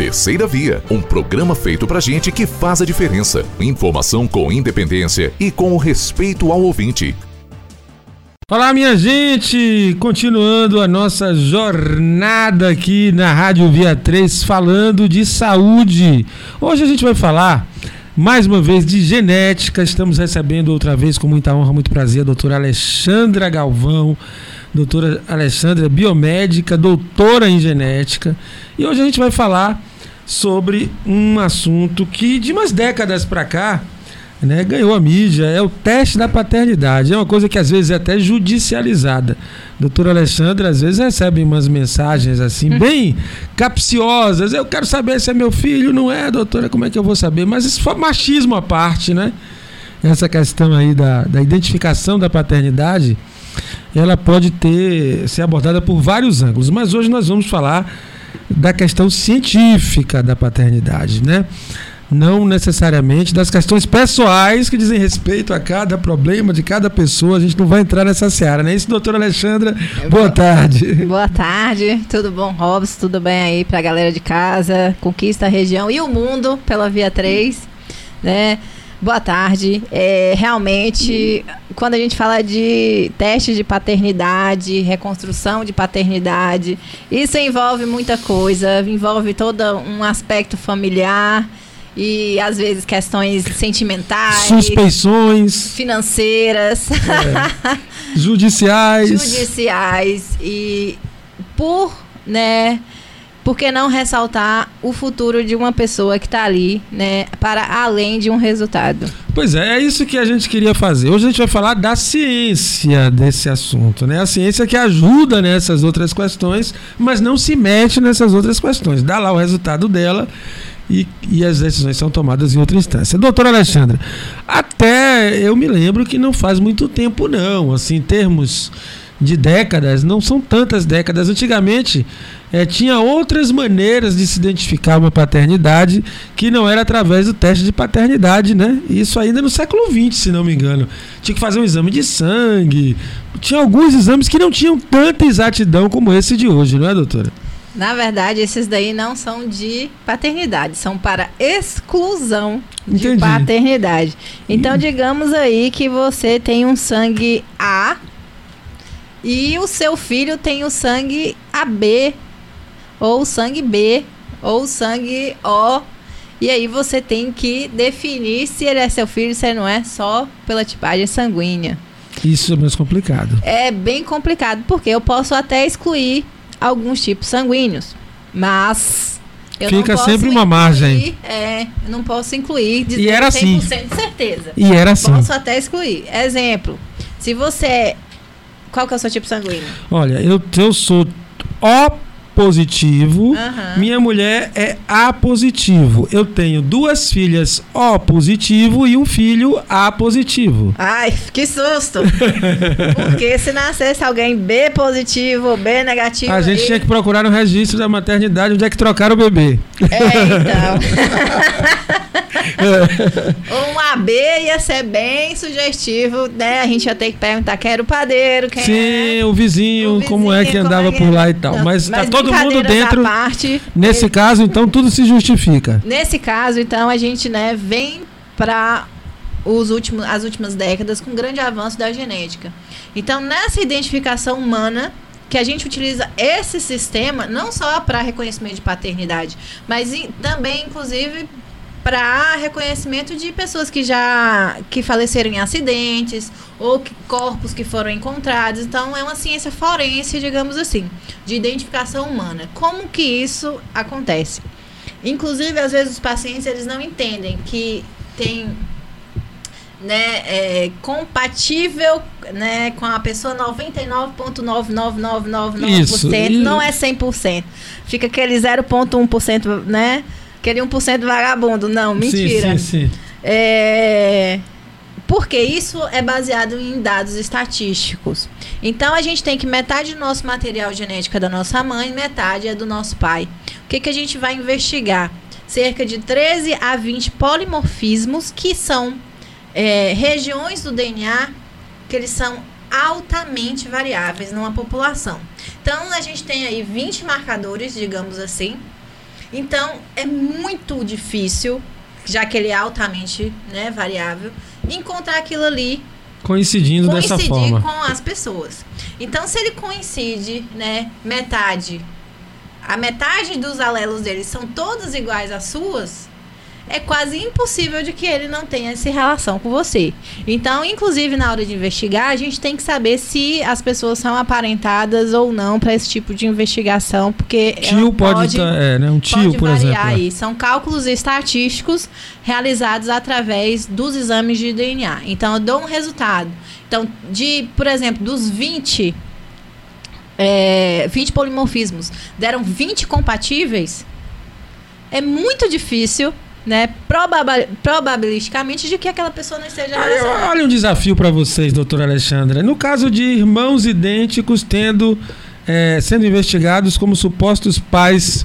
Terceira Via, um programa feito pra gente que faz a diferença. Informação com independência e com o respeito ao ouvinte. Olá, minha gente! Continuando a nossa jornada aqui na Rádio Via 3, falando de saúde. Hoje a gente vai falar mais uma vez de genética. Estamos recebendo outra vez, com muita honra, muito prazer, a doutora Alexandra Galvão. Doutora Alexandra, biomédica, doutora em genética. E hoje a gente vai falar sobre um assunto que de umas décadas para cá né, ganhou a mídia, é o teste da paternidade. É uma coisa que às vezes é até judicializada. Doutora Alexandra às vezes recebe umas mensagens assim, bem capciosas. Eu quero saber se é meu filho, não é, doutora, como é que eu vou saber? Mas isso foi machismo à parte, né? Essa questão aí da, da identificação da paternidade, ela pode ter ser abordada por vários ângulos. Mas hoje nós vamos falar da questão científica da paternidade, né? não necessariamente das questões pessoais que dizem respeito a cada problema de cada pessoa. A gente não vai entrar nessa seara, né? Isso, doutora Alexandra, boa tarde. Boa tarde, tudo bom, Robson? Tudo bem aí pra galera de casa? Conquista a região e o mundo pela Via 3, né? Boa tarde. É, realmente, quando a gente fala de teste de paternidade, reconstrução de paternidade, isso envolve muita coisa, envolve todo um aspecto familiar e às vezes questões sentimentais, suspeições, financeiras, é. judiciais, judiciais e por, né, por que não ressaltar o futuro de uma pessoa que está ali, né, para além de um resultado? Pois é, é isso que a gente queria fazer. Hoje a gente vai falar da ciência desse assunto, né? A ciência que ajuda nessas outras questões, mas não se mete nessas outras questões. Dá lá o resultado dela e, e as decisões são tomadas em outra instância. Doutora Alexandra, até eu me lembro que não faz muito tempo, não. Assim, em termos de décadas, não são tantas décadas. Antigamente é, tinha outras maneiras de se identificar uma paternidade que não era através do teste de paternidade, né? Isso ainda no século XX, se não me engano. Tinha que fazer um exame de sangue. Tinha alguns exames que não tinham tanta exatidão como esse de hoje, não é, doutora? Na verdade, esses daí não são de paternidade, são para exclusão de Entendi. paternidade. Então, hum. digamos aí que você tem um sangue A e o seu filho tem o sangue AB, ou sangue B, ou sangue O. E aí você tem que definir se ele é seu filho, se ele não é, só pela tipagem sanguínea. Isso é mais complicado. É bem complicado, porque eu posso até excluir alguns tipos sanguíneos. Mas Fica sempre uma margem. É, eu não posso incluir de e era 100% assim. de certeza. E era assim. Posso até excluir. Exemplo, se você... Qual que é o seu tipo sanguíneo? Olha, eu, eu sou O positivo, uhum. minha mulher é A positivo. Eu tenho duas filhas O positivo e um filho A positivo. Ai, que susto! Porque se nascesse alguém B positivo ou B negativo. A gente tinha que procurar no registro da maternidade onde é que trocaram o bebê. É, então. um AB ia ser bem sugestivo, né? A gente ia ter que perguntar quem era o padeiro, quem Sim, era... o, vizinho, o vizinho, como é que andava é por lá e tal. Não, mas, tá todo mundo dentro. Parte, nesse ele... caso, então, tudo se justifica. Nesse caso, então, a gente, né, vem para os últimos, as últimas décadas com grande avanço da genética. Então, nessa identificação humana, que a gente utiliza esse sistema não só para reconhecimento de paternidade, mas também, inclusive, para reconhecimento de pessoas que já que faleceram em acidentes ou que, corpos que foram encontrados. Então é uma ciência forense, digamos assim, de identificação humana. Como que isso acontece? Inclusive, às vezes os pacientes eles não entendem que tem né, é, compatível né, com a pessoa 99,99999%, não é 100%. Fica aquele 0,1%, né? Aquele 1% vagabundo. Não, mentira. Sim, sim, sim. É... Porque isso é baseado em dados estatísticos. Então a gente tem que metade do nosso material genético é da nossa mãe, metade é do nosso pai. O que, que a gente vai investigar? Cerca de 13 a 20 polimorfismos, que são é, regiões do DNA que eles são altamente variáveis numa população. Então a gente tem aí 20 marcadores, digamos assim, Então, é muito difícil, já que ele é altamente né, variável, encontrar aquilo ali coincidindo dessa forma. com as pessoas. Então, se ele coincide, né, metade, a metade dos alelos dele são todas iguais às suas, é quase impossível de que ele não tenha essa relação com você. Então, inclusive na hora de investigar, a gente tem que saber se as pessoas são aparentadas ou não para esse tipo de investigação, porque tio pode, pode tá, é, né? um tio, por exemplo. É. Aí. São cálculos estatísticos realizados através dos exames de DNA. Então, eu dou um resultado. Então, de, por exemplo, dos 20 é, 20 polimorfismos deram 20 compatíveis, é muito difícil né, probab probabilisticamente de que aquela pessoa não esteja relacionada. Olha um desafio para vocês, doutora Alexandra. No caso de irmãos idênticos tendo é, sendo investigados como supostos pais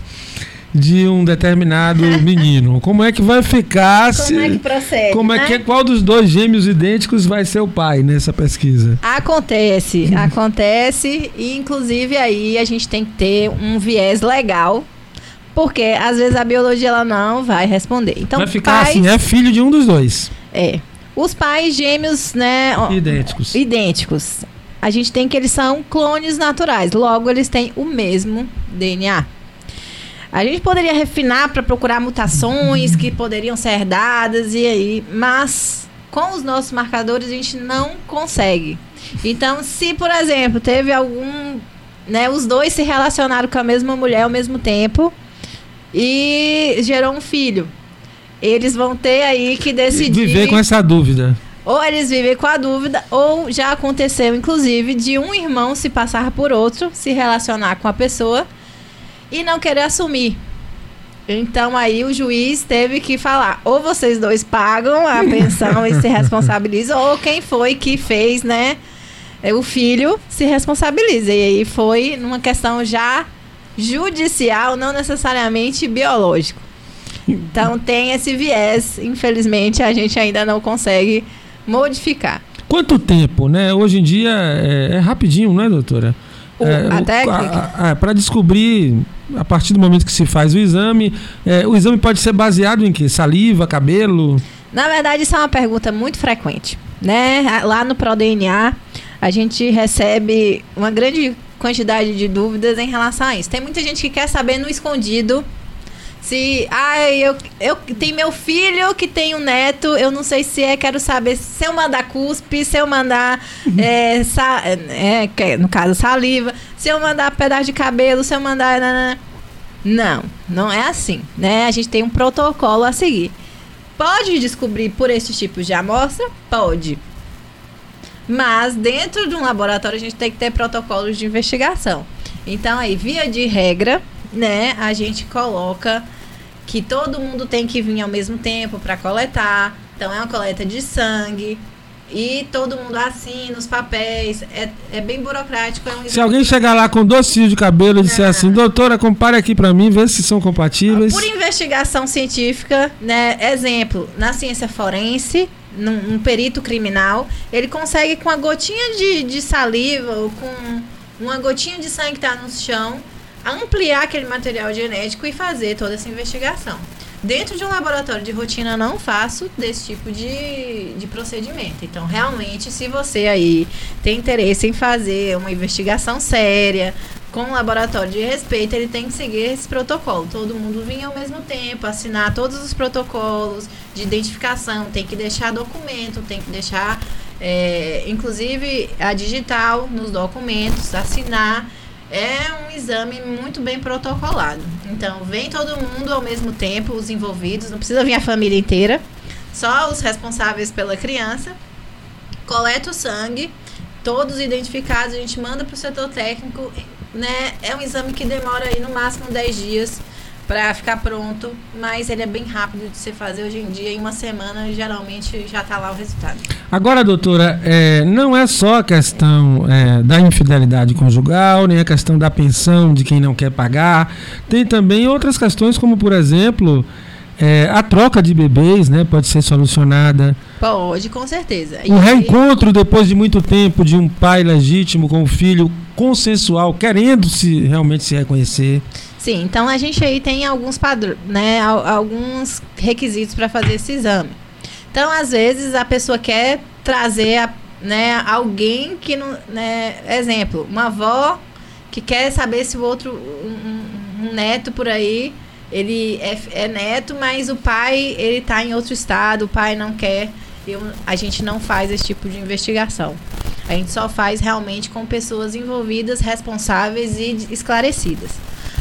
de um determinado menino. Como é que vai ficar? Como se, é que procede? Como é né? que qual dos dois gêmeos idênticos vai ser o pai nessa pesquisa? Acontece, acontece e inclusive aí a gente tem que ter um viés legal porque às vezes a biologia ela não vai responder. Então, vai ficar pais, assim, é filho de um dos dois. É. Os pais gêmeos, né? Idênticos. Idênticos. A gente tem que eles são clones naturais. Logo, eles têm o mesmo DNA. A gente poderia refinar para procurar mutações que poderiam ser herdadas e aí, mas com os nossos marcadores a gente não consegue. Então, se por exemplo teve algum, né, os dois se relacionaram com a mesma mulher ao mesmo tempo, e gerou um filho. Eles vão ter aí que decidir. Viver com essa dúvida. Ou eles vivem com a dúvida, ou já aconteceu, inclusive, de um irmão se passar por outro, se relacionar com a pessoa e não querer assumir. Então aí o juiz teve que falar, ou vocês dois pagam a pensão e se responsabilizam, ou quem foi que fez, né? O filho se responsabiliza. E aí foi numa questão já judicial, não necessariamente biológico. Então tem esse viés, infelizmente a gente ainda não consegue modificar. Quanto tempo, né? Hoje em dia é, é rapidinho, não é, doutora? O, é, a técnica? Para descobrir, a partir do momento que se faz o exame, é, o exame pode ser baseado em que? Saliva, cabelo? Na verdade, isso é uma pergunta muito frequente. Né? Lá no ProDNA, a gente recebe uma grande quantidade de dúvidas em relação a isso. Tem muita gente que quer saber no escondido se. Ah, eu, eu tem meu filho que tem um neto, eu não sei se é, quero saber se eu mandar cuspe, se eu mandar. é, sa, é, no caso, saliva, se eu mandar pedaço de cabelo, se eu mandar. Não, não é assim, né? A gente tem um protocolo a seguir. Pode descobrir por esses tipos de amostra? Pode. Mas dentro de um laboratório a gente tem que ter protocolos de investigação. Então aí, via de regra, né, a gente coloca que todo mundo tem que vir ao mesmo tempo para coletar. Então é uma coleta de sangue, e todo mundo assina os papéis. É, é bem burocrático. É um se alguém chegar lá com dois fios de cabelo e disser assim, doutora, compare aqui para mim, vê se são compatíveis. Por investigação científica, né? Exemplo, na ciência forense, num, num, perito criminal, ele consegue com a gotinha de, de saliva ou com uma gotinha de sangue que está no chão, ampliar aquele material genético e fazer toda essa investigação. Dentro de um laboratório de rotina, não faço desse tipo de, de procedimento. Então, realmente, se você aí tem interesse em fazer uma investigação séria, com um laboratório de respeito, ele tem que seguir esse protocolo. Todo mundo vinha ao mesmo tempo, assinar todos os protocolos de identificação, tem que deixar documento, tem que deixar, é, inclusive, a digital nos documentos, assinar é um exame muito bem protocolado. Então, vem todo mundo ao mesmo tempo, os envolvidos, não precisa vir a família inteira, só os responsáveis pela criança, coleta o sangue, todos identificados, a gente manda para o setor técnico, né? É um exame que demora aí no máximo 10 dias para ficar pronto, mas ele é bem rápido de se fazer hoje em dia. Em uma semana, geralmente, já está lá o resultado. Agora, doutora, é, não é só a questão é, da infidelidade conjugal, nem a questão da pensão de quem não quer pagar. Tem também outras questões, como, por exemplo, é, a troca de bebês né, pode ser solucionada. Pode, com certeza. O reencontro depois de muito tempo de um pai legítimo com o filho consensual, querendo se realmente se reconhecer. Sim, então a gente aí tem alguns padrões, né, alguns requisitos para fazer esse exame. Então, às vezes a pessoa quer trazer, a, né, alguém que não, né, exemplo, uma avó que quer saber se o outro um, um neto por aí ele é, é, neto, mas o pai ele está em outro estado, o pai não quer. Eu, a gente não faz esse tipo de investigação. A gente só faz realmente com pessoas envolvidas, responsáveis e esclarecidas.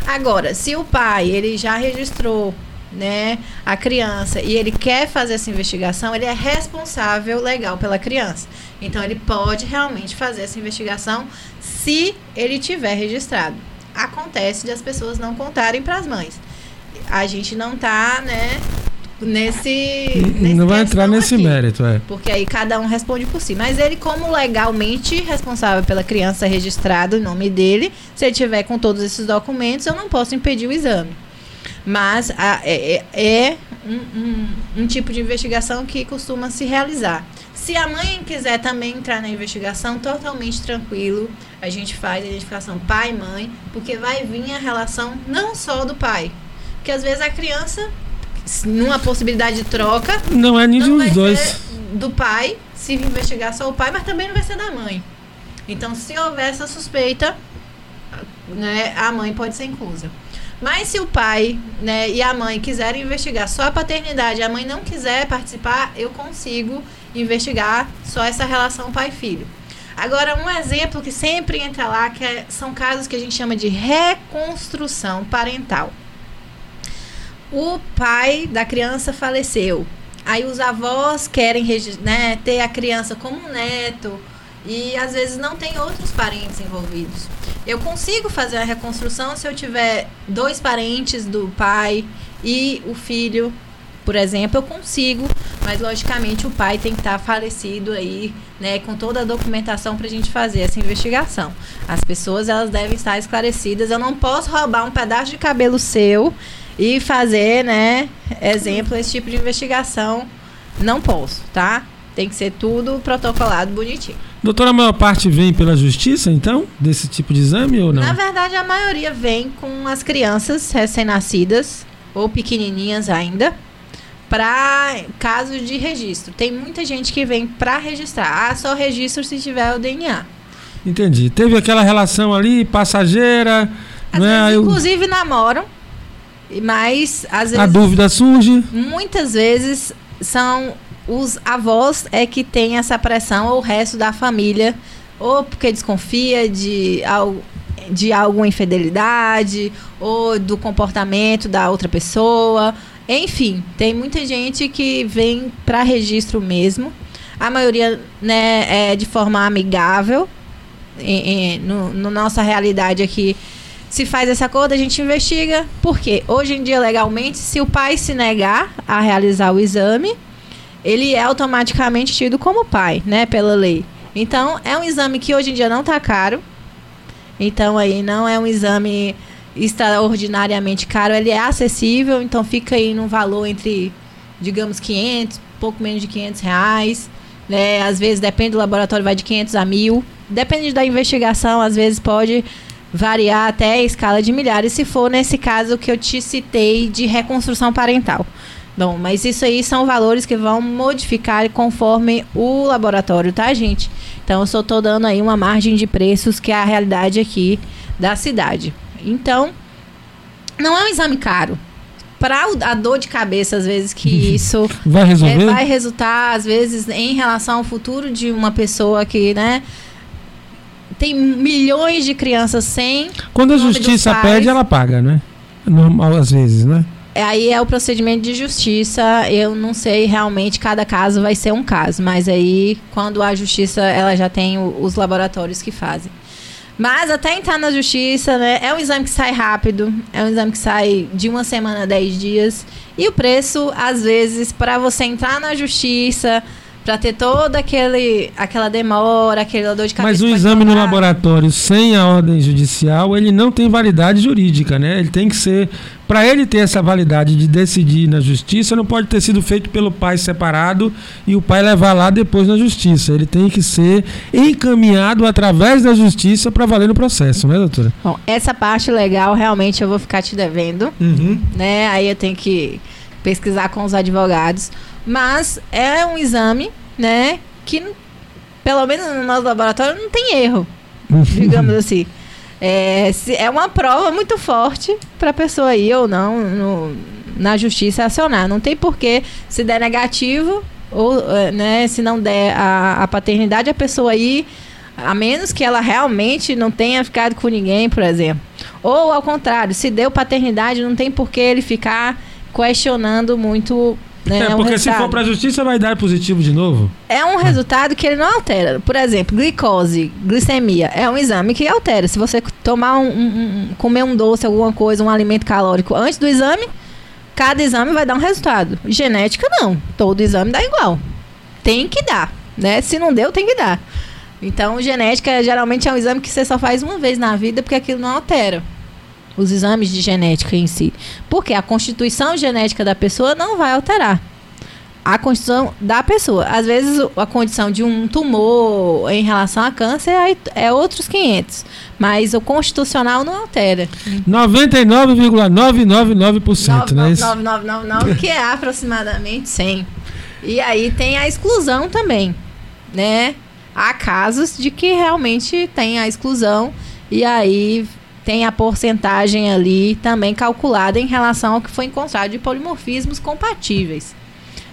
Agora, se o pai ele já registrou né, a criança e ele quer fazer essa investigação, ele é responsável legal pela criança. Então ele pode realmente fazer essa investigação se ele tiver registrado. Acontece de as pessoas não contarem para as mães. A gente não está, né, nesse, nesse não vai entrar nesse aqui, mérito, é. Porque aí cada um responde por si. Mas ele, como legalmente responsável pela criança registrado em nome dele, se ele tiver com todos esses documentos, eu não posso impedir o exame. Mas a, é, é, é um, um, um tipo de investigação que costuma se realizar. Se a mãe quiser também entrar na investigação, totalmente tranquilo. A gente faz a identificação pai e mãe, porque vai vir a relação não só do pai. Porque às vezes a criança numa possibilidade de troca. Não é nem dos dois. Do pai, se investigar só o pai, mas também não vai ser da mãe. Então, se houver essa suspeita, né, a mãe pode ser inclusa. Mas se o pai né, e a mãe quiserem investigar só a paternidade, a mãe não quiser participar, eu consigo investigar só essa relação pai-filho. Agora, um exemplo que sempre entra lá, que é, são casos que a gente chama de reconstrução parental o pai da criança faleceu. Aí os avós querem né, ter a criança como neto e às vezes não tem outros parentes envolvidos. Eu consigo fazer a reconstrução se eu tiver dois parentes do pai e o filho, por exemplo, eu consigo, mas logicamente o pai tem que estar falecido aí, né, com toda a documentação para a gente fazer essa investigação. As pessoas elas devem estar esclarecidas. Eu não posso roubar um pedaço de cabelo seu e fazer, né, exemplo, esse tipo de investigação. Não posso, tá? Tem que ser tudo protocolado bonitinho. Doutora, a maior parte vem pela justiça, então, desse tipo de exame ou não? Na verdade, a maioria vem com as crianças recém-nascidas ou pequenininhas ainda, para caso de registro. Tem muita gente que vem para registrar. Ah, só registro se tiver o DNA. Entendi. Teve aquela relação ali passageira, né? Vezes, inclusive namoram mas às vezes. A dúvida surge. Muitas vezes são os avós é que tem essa pressão, ou o resto da família, ou porque desconfia de, de alguma infidelidade, ou do comportamento da outra pessoa. Enfim, tem muita gente que vem para registro mesmo. A maioria né, é de forma amigável. Em, em, no, no nossa realidade aqui, se faz esse acordo, a gente investiga. Porque hoje em dia, legalmente, se o pai se negar a realizar o exame, ele é automaticamente tido como pai, né? Pela lei. Então, é um exame que hoje em dia não está caro. Então, aí não é um exame extraordinariamente caro, ele é acessível, então fica aí num valor entre, digamos, 500, pouco menos de 500 reais. Né? Às vezes, depende do laboratório, vai de 500 a mil. Depende da investigação, às vezes pode variar até a escala de milhares, se for nesse caso que eu te citei de reconstrução parental. Bom, mas isso aí são valores que vão modificar conforme o laboratório, tá, gente? Então, eu só estou dando aí uma margem de preços que é a realidade aqui da cidade. Então, não é um exame caro. Para a dor de cabeça, às vezes, que isso vai, resolver? É, vai resultar, às vezes, em relação ao futuro de uma pessoa que, né, tem milhões de crianças sem. Quando a justiça pede, ela paga, né? Normal às vezes, né? É, aí é o procedimento de justiça. Eu não sei realmente, cada caso vai ser um caso. Mas aí, quando a justiça, ela já tem os laboratórios que fazem. Mas até entrar na justiça, né? É um exame que sai rápido. É um exame que sai de uma semana a dez dias. E o preço, às vezes, para você entrar na justiça Pra ter toda aquele, aquela demora, aquele dor de cabeça. Mas o exame no laboratório sem a ordem judicial, ele não tem validade jurídica, né? Ele tem que ser. Para ele ter essa validade de decidir na justiça, não pode ter sido feito pelo pai separado e o pai levar lá depois na justiça. Ele tem que ser encaminhado através da justiça para valer no processo, né, doutora? Bom, essa parte legal realmente eu vou ficar te devendo. Uhum. né? Aí eu tenho que pesquisar com os advogados. Mas é um exame, né? Que pelo menos no nosso laboratório não tem erro, digamos assim. É, se- é uma prova muito forte para a pessoa ir ou não no- na justiça acionar. Não tem porquê, se der negativo, ou eh, né, se não der a, a paternidade, a pessoa ir, a menos que ela realmente não tenha ficado com ninguém, por exemplo. Ou ao contrário, se deu paternidade, não tem porquê ele ficar questionando muito. Né, É, o porque se resultado. for para a justiça vai dar positivo de novo. É um resultado que ele não altera. Por exemplo, glicose, glicemia, é um exame que altera. Se você tomar um, um- um- comer um doce, alguma coisa, um alimento calórico antes do exame, cada exame vai dar um resultado. Genética não, todo exame dá igual. Tem que dar, né? Se não deu, tem que dar. Então, genética geralmente é um exame que você só faz uma vez na vida porque aquilo não altera os exames de genética em si. Porque a constituição genética da pessoa não vai alterar a condição da pessoa. Às vezes a condição de um tumor em relação a câncer aí é outros 500, mas o constitucional não altera. 99,999%, né? Isso- 99999, que é aproximadamente 100. E aí tem a exclusão também, né? Há casos de que realmente tem a exclusão e aí tem a porcentagem ali também calculada em relação ao que foi encontrado de polimorfismos compatíveis.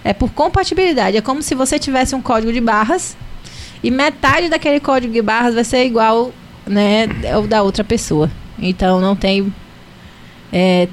É por compatibilidade. É como se você tivesse um código de barras e metade daquele código de barras vai ser igual, né, ao da outra pessoa. Então não tem é,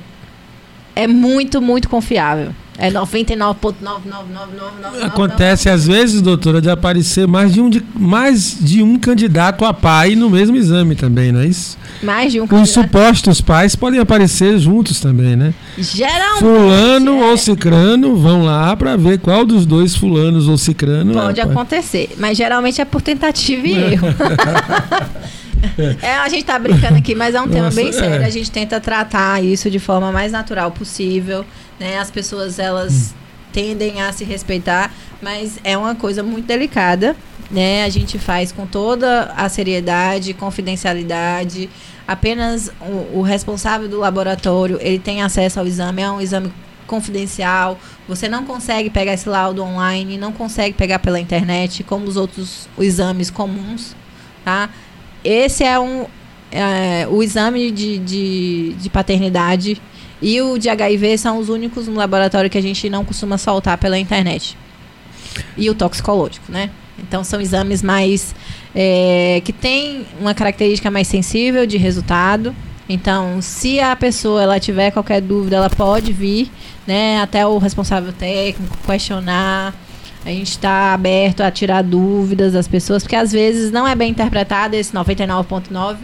é muito, muito confiável. É 99,99999. Acontece às vezes, doutora, de aparecer mais de um, de, mais de um candidato a pai no mesmo exame também, não é isso? Mais de um Os candidato. supostos pais podem aparecer juntos também, né? Geralmente. Fulano é, ou cicrano vão lá para ver qual dos dois fulanos ou cicrano Pode é, acontecer. Mas geralmente é por tentativa e erro. É, a gente tá brincando aqui, mas é um tema Nossa, bem é. sério. A gente tenta tratar isso de forma mais natural possível. Né? As pessoas, elas tendem a se respeitar, mas é uma coisa muito delicada. Né? A gente faz com toda a seriedade, confidencialidade. Apenas o, o responsável do laboratório, ele tem acesso ao exame. É um exame confidencial. Você não consegue pegar esse laudo online, não consegue pegar pela internet, como os outros exames comuns, tá? Esse é um é, o exame de, de, de paternidade e o de HIV são os únicos no laboratório que a gente não costuma soltar pela internet. E o toxicológico, né? Então são exames mais é, que tem uma característica mais sensível de resultado. Então, se a pessoa ela tiver qualquer dúvida, ela pode vir, né, até o responsável técnico questionar. A gente está aberto a tirar dúvidas das pessoas, porque às vezes não é bem interpretado esse 99,9,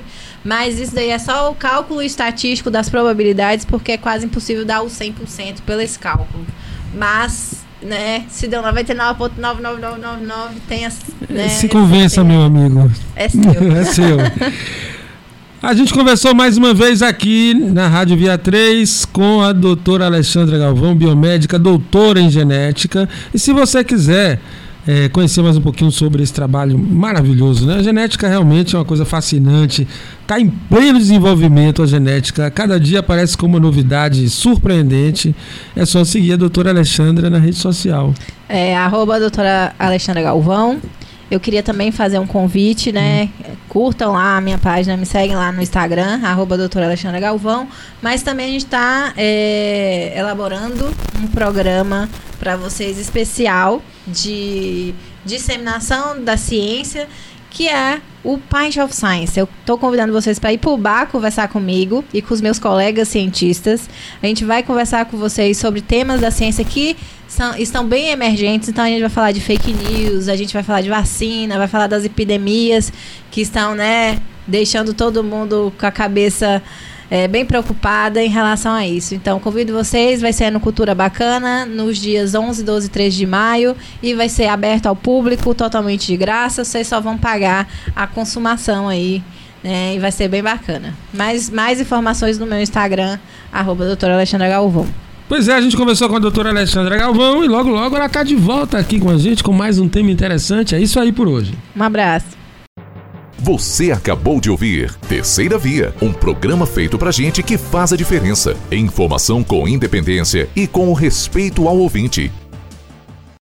mas isso daí é só o cálculo estatístico das probabilidades, porque é quase impossível dar o 100% pelo esse cálculo. Mas, né, se deu 99,99999, tem as. Né, Se convença, meu amigo. É seu. é seu. A gente conversou mais uma vez aqui na Rádio Via 3 com a doutora Alexandra Galvão, biomédica, doutora em genética. E se você quiser é, conhecer mais um pouquinho sobre esse trabalho maravilhoso, né? A genética realmente é uma coisa fascinante. Está em pleno desenvolvimento a genética. Cada dia aparece com uma novidade surpreendente. É só seguir a doutora Alexandra na rede social. É, arroba doutora Alexandra Galvão. Eu queria também fazer um convite, né? Curtam lá a minha página, me seguem lá no Instagram, arroba doutora Alexandra Galvão. Mas também a gente está elaborando um programa para vocês especial de disseminação da ciência, que é o Pint of Science. Eu estou convidando vocês para ir para o bar conversar comigo e com os meus colegas cientistas. A gente vai conversar com vocês sobre temas da ciência que são, estão bem emergentes. Então a gente vai falar de fake news, a gente vai falar de vacina, vai falar das epidemias que estão, né, deixando todo mundo com a cabeça é, bem preocupada em relação a isso. Então, convido vocês, vai ser no Cultura Bacana, nos dias 11, 12 e 13 de maio, e vai ser aberto ao público, totalmente de graça, vocês só vão pagar a consumação aí, né, e vai ser bem bacana. Mais, mais informações no meu Instagram, arroba doutora Alexandra Galvão. Pois é, a gente conversou com a doutora Alexandra Galvão e logo logo ela está de volta aqui com a gente com mais um tema interessante. É isso aí por hoje. Um abraço. Você acabou de ouvir Terceira Via, um programa feito pra gente que faz a diferença. Informação com independência e com o respeito ao ouvinte.